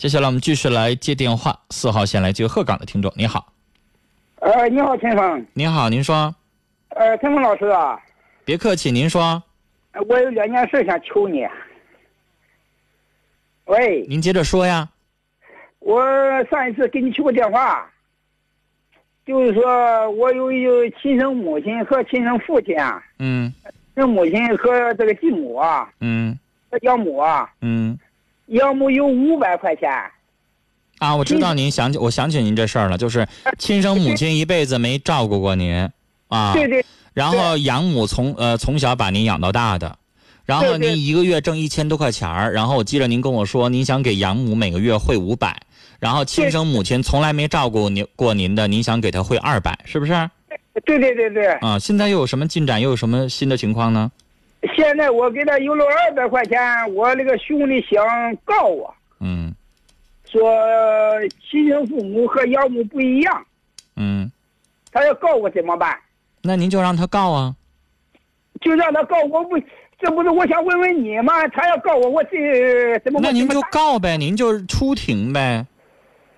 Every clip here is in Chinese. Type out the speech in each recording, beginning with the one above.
接下来我们继续来接电话，四号线来接鹤岗的听众，你好，呃，你好，陈峰。你好，您说，呃，陈峰老师啊，别客气，您说，呃我有两件事想求你。喂，您接着说呀。我上一次给你去过电话，就是说我有一个亲生母亲和亲生父亲啊，嗯。亲生母亲和这个继母啊，嗯。和养母啊，嗯，养母有五百块钱。啊，我知道您想起，我想起您这事儿了，就是亲生母亲一辈子没照顾过您啊，对对然后养母从呃从小把您养到大的，然后您一个月挣一千多块钱儿，然后我记得您跟我说您想给养母每个月汇五百，然后亲生母亲从来没照顾您过您的，您想给她汇二百，是不是？对对对对，啊，现在又有什么进展？又有什么新的情况呢？现在我给他邮了二百块钱，我那个兄弟想告我，嗯说亲生父母和养母不一样，嗯，他要告我怎么办？那您就让他告啊。就让他告我不，这不是我想问问你吗？他要告我，我这怎么那您就告呗，您就出庭呗。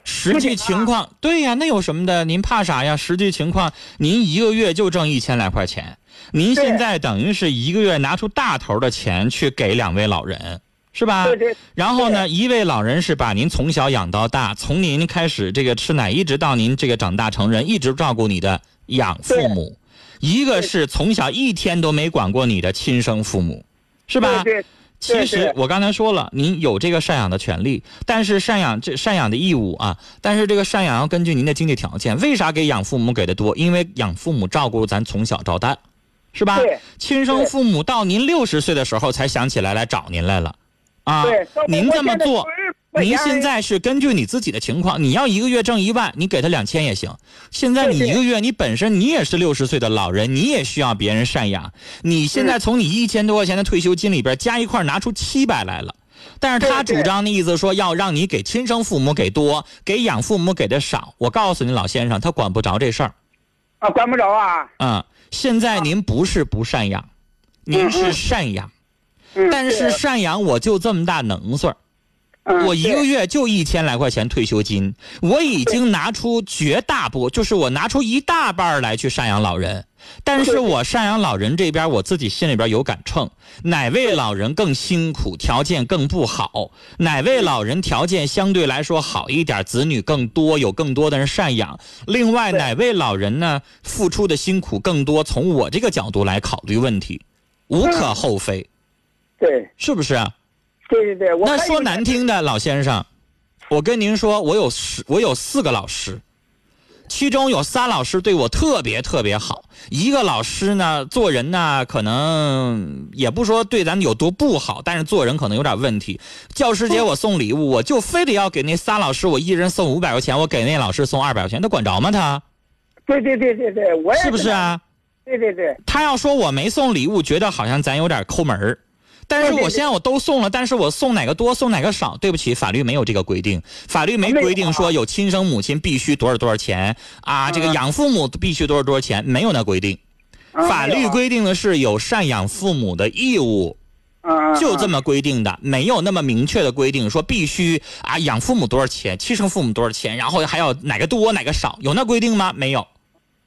实际情况，对呀，那有什么的？您怕啥呀？实际情况，您一个月就挣一千来块钱，您现在等于是一个月拿出大头的钱去给两位老人，是吧？对对然后呢，一位老人是把您从小养到大，从您开始这个吃奶，一直到您这个长大成人，一直照顾你的养父母；一个是从小一天都没管过你的亲生父母，是吧？对对其实我刚才说了，您有这个赡养的权利，但是赡养这赡养的义务啊，但是这个赡养要根据您的经济条件。为啥给养父母给的多？因为养父母照顾咱从小到大，是吧？亲生父母到您六十岁的时候才想起来来找您来了，啊，您这么做我现在有200块钱您现在是根据你自己的情况，你要一个月挣一万，你给他两千也行。现在你一个月，你本身你也是六十岁的老人，你也需要别人赡养。你现在从你一千多块钱的退休金里边加一块拿出七百来了，但是他主张的意思说要让你给亲生父母给多，给养父母给的少。我告诉你，老先生，他管不着这事儿。啊，管不着啊。嗯，现在您不是不赡养，您是赡养，嗯，但是对赡养我就这么大能岁儿。嗯我一个月就一千来块钱退休金，我已经拿出绝大部，就是我拿出一大半儿来去赡养老人。但是我赡养老人这边，我自己心里边有杆秤，哪位老人更辛苦，条件更不好？哪位老人条件相对来说好一点，子女更多，有更多的人赡养？另外哪位老人呢，付出的辛苦更多？从我这个角度来考虑问题，无可厚非，对是不是啊？对对对，我那说难听的，老先生，我跟您说，我有十，我有四个老师，其中有仨老师对我特别特别好，一个老师呢做人呢可能也不说对咱有多不好，但是做人可能有点问题。教师节我送礼物，我就非得要给那仨老师，我一人送五百块钱，我给那老师送二百块钱，他管着吗他？对对对对对，我也是不是啊？对对对，他要说我没送礼物，觉得好像咱有点抠门儿。但是我现在我都送了，但是我送哪个多送哪个少，对不起，法律没有这个规定，法律没规定啊说有亲生母亲必须多少多少钱啊，这个嗯养父母必须多少多少钱，没有那规定。啊法律，规定的是有赡养父母的义务，嗯，就这么么规定的，没有那么明确的规定说必须啊养父母多少钱，亲生父母多少钱，然后还要哪个多哪个少，有那规定吗？没有。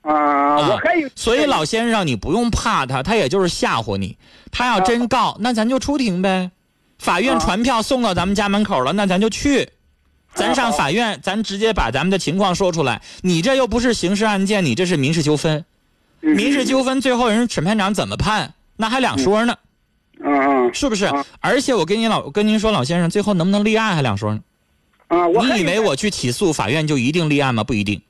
啊，我还有，所以老先生，你不用怕他，他也就是吓唬你。他要真告，那咱就出庭呗。法院传票送到咱们家门口了，那咱就去。咱上法院，咱直接把咱们的情况说出来。你这又不是刑事案件，你这是民事纠纷。嗯民事纠纷最后人审判长怎么判，那还两说呢，嗯嗯是不是啊？而且我跟你老我跟您说，老先生，最后能不能立案还两说呢。啊，我你以为我去起诉，法院就一定立案吗？不一定。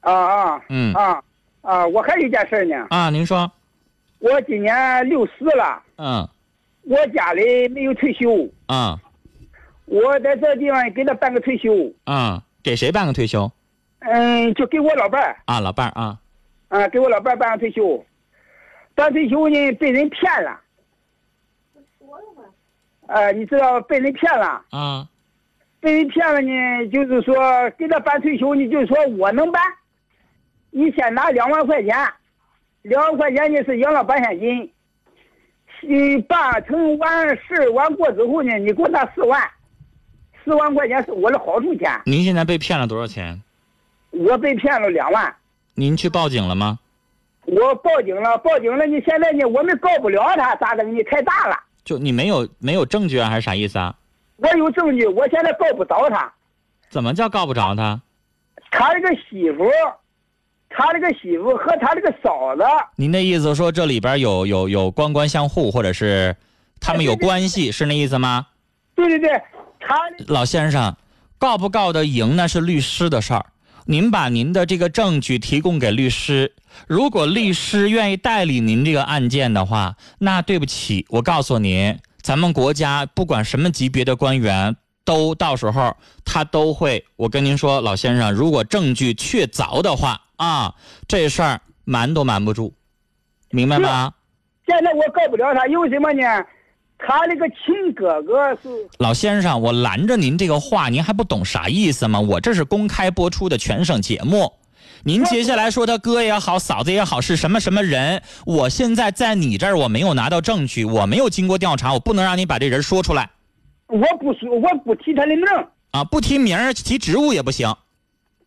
啊啊嗯啊啊，我还有一件事呢，啊，您说，我今年六十了，嗯。我家里没有退休，嗯我在这地方给他办个退休，嗯，给谁办个退休？嗯，就给我老伴儿，啊？老伴儿啊，啊，给我老伴儿办个退休，办退休呢被人骗了，呃，你知道被人骗了，啊。被人骗了呢，就是说给他办退休，你就是说我能办，你先拿两万块钱，两万块钱呢是养老保险金，你，办成完事完过之后呢，你给我拿四万，四万块钱是我的好处钱。您现在被骗了多少钱？我被骗了两万。您去报警了吗？我报警了，报警了。你现在呢？我们告不了他，咋整？你太大了。就你没有没有证据啊，还是啥意思啊？我有证据，我现在告不着他。怎么叫告不着他？他这个媳妇，他这个媳妇和他这个嫂子。您的意思说这里边有有有官官相护，或者是他们有关系，是那意思吗？对对对，他老先生，告不告得赢那是律师的事儿。您把您的这个证据提供给律师，如果律师愿意代理您这个案件的话，那对不起，我告诉您，咱们国家不管什么级别的官员，都到时候他都会。我跟您说，老先生，如果证据确凿的话啊，这事儿瞒都瞒不住，明白吗？现在我告不了他，因为什么呢？他那个亲哥哥是老先生，我拦着您这个话，您还不懂啥意思吗？我这是公开播出的全省节目，您接下来说他哥也好，嫂子也好是什么什么人？我现在在你这儿，我没有拿到证据，我没有经过调查，我不能让你把这人说出来。我不说，我不提他的名啊，不提名提职务也不行。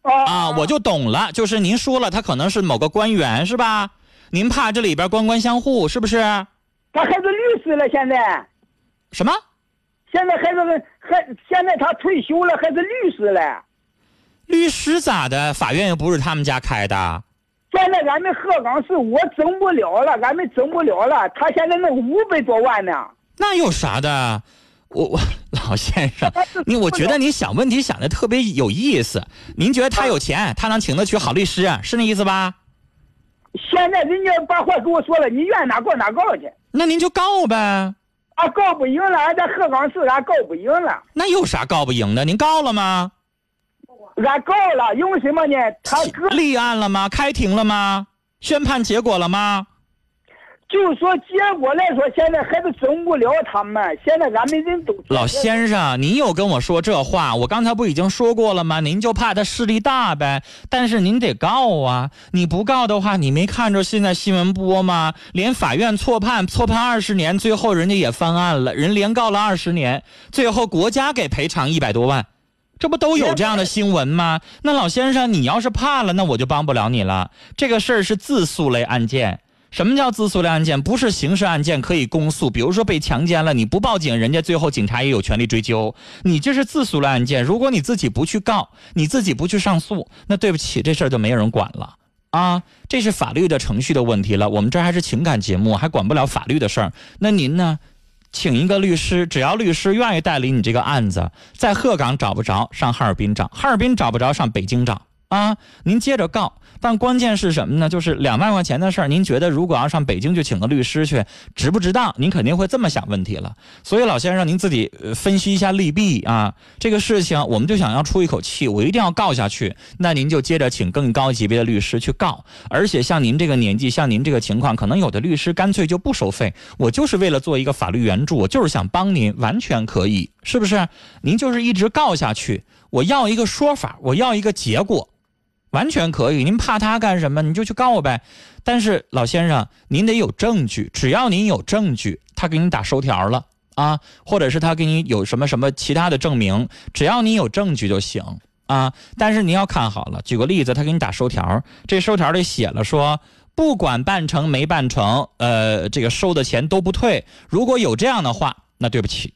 啊，我就懂了，就是您说了，他可能是某个官员，是吧？您怕这里边官官相护，是不是？他还是律师了，现在，什么？现在还是还现在他退休了，还是律师了。律师咋的？法院又不是他们家开的。现在俺们鹤岗市我整不了了，俺们整不了了。他现在那五百多万呢。那有啥的？我我老先生，你我觉得你想问题想的特别有意思。您觉得他有钱，他能请得起好律师，是那意思吧？现在人家把话跟我说了，你愿哪告哪告去。那您就告呗。啊，告不赢了，俺在鹤岗市俺告不赢了。那有啥告不赢的？您告了吗？俺告了，因为什么呢？他哥立案了吗？开庭了吗？宣判结果了吗？就说结果来说，现在还是整不了他们。现在俺们人都老先生，您又跟我说这话，我刚才不已经说过了吗？您就怕他势力大呗。但是您得告啊！你不告的话，你没看着现在新闻播吗？连法院错判，错判二十年，最后人家也翻案了，人连告了二十年，最后国家给赔偿一百多万，这不都有这样的新闻吗？那老先生，你要是怕了，那我就帮不了你了。这个事儿是自诉类案件。什么叫自诉类案件？不是刑事案件可以公诉。比如说被强奸了，你不报警，人家最后警察也有权利追究。你这是自诉类案件，如果你自己不去告，你自己不去上诉，那对不起，这事儿就没有人管了啊！这是法律的程序的问题了。我们这还是情感节目，还管不了法律的事儿。那您呢？请一个律师，只要律师愿意代理你这个案子，在鹤岗找不着，上哈尔滨找；哈尔滨找不着，上北京找。啊，您接着告，但关键是什么呢？就是两万块钱的事儿，您觉得如果要上北京去请个律师去，值不值当？您肯定会这么想问题了。所以老先生，您自己分析一下利弊啊。这个事情，我们就想要出一口气，我一定要告下去。那您就接着请更高级别的律师去告。而且像您这个年纪，像您这个情况，可能有的律师干脆就不收费，我就是为了做一个法律援助，我就是想帮您，完全可以，是不是？您就是一直告下去，我要一个说法，我要一个结果。完全可以，您怕他干什么？你就去告呗。但是老先生，您得有证据。只要您有证据，他给你打收条了啊，或者是他给你有什么什么其他的证明，只要你有证据就行啊。但是您要看好了，举个例子，他给你打收条，这收条里写了说，不管办成没办成，呃，这个收的钱都不退。如果有这样的话，那对不起，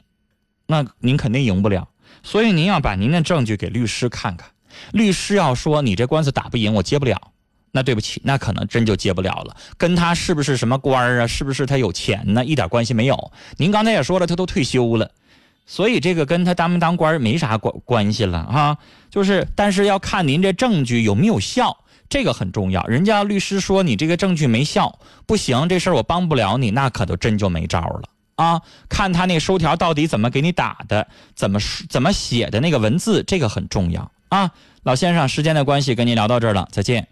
那您肯定赢不了。所以您要把您的证据给律师看看。律师要说你这官司打不赢，我接不了，那对不起，那可能真就接不了了。跟他是不是什么官儿啊？是不是他有钱呢？一点关系没有。您刚才也说了，他都退休了，所以这个跟他当没当官没啥关关系了啊。就是，但是要看您这证据有没有效，这个很重要。人家律师说你这个证据没效，不行，这事儿我帮不了你，那可都真就没招了啊。看他那收条到底怎么给你打的，怎么怎么写的那个文字，这个很重要。啊，老先生，时间的关系，跟您聊到这儿了，再见。